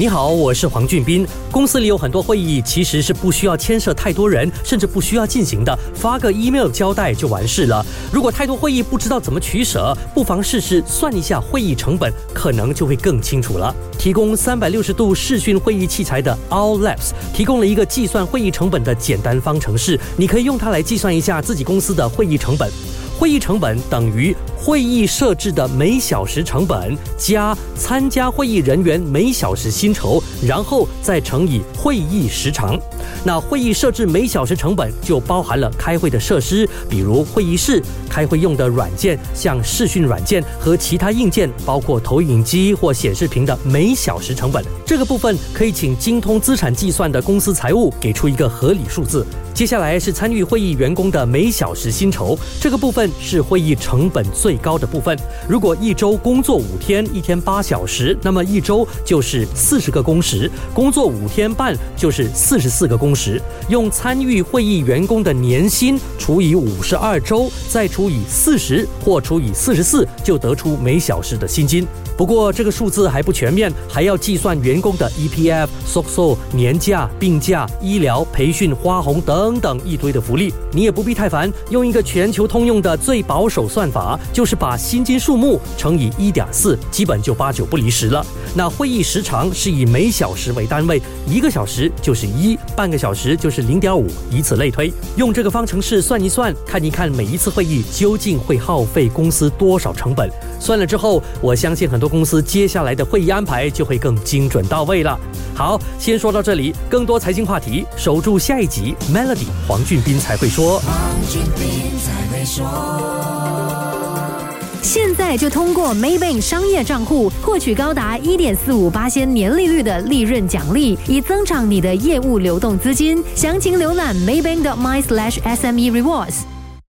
你好，我是黄俊斌。公司里有很多会议，其实是不需要牵涉太多人，甚至不需要进行的，发个 email 交代就完事了。如果太多会议不知道怎么取舍，不妨试试算一下会议成本，可能就会更清楚了。提供三百六十度视讯会议器材的 All Labs 提供了一个计算会议成本的简单方程式，你可以用它来计算一下自己公司的会议成本。会议成本等于会议设置的每小时成本加参加会议人员每小时薪酬，然后再乘以会议时长。那会议设置每小时成本就包含了开会的设施，比如会议室、开会用的软件，像视讯软件和其他硬件，包括投影机或显示屏的每小时成本。这个部分可以请精通资产计算的公司财务给出一个合理数字。接下来是参与会议员工的每小时薪酬，这个部分是会议成本最高的部分。如果一周工作五天，一天八小时，那么一周就是四十个工时；工作五天半就是四十四个工时。用参与会议员工的年薪除以五十二周，再除以四十或除以四十四，就得出每小时的薪金。不过这个数字还不全面，还要计算员工的 EPF、SOCO、年假、病假、医疗、培训、花红等等等一堆的福利。你也不必太烦，用一个全球通用的最保守算法，就是把薪金数目乘以一点四，基本就八九不离十了。那会议时长是以每小时为单位，一个小时就是一，半个小时就是零点五，以此类推。用这个方程式算一算，看一看每一次会议究竟会耗费公司多少成本。算了之后，我相信很多。公司接下来的会议安排就会更精准到位了。好，先说到这里，更多财经话题，守住下一集。Melody 黄俊斌才会说。现在就通过 Maybank 商业账户获取高达一点四五八千年利率的利润奖励，以增长你的业务流动资金。详情浏览 Maybank 的 My/SME rewards。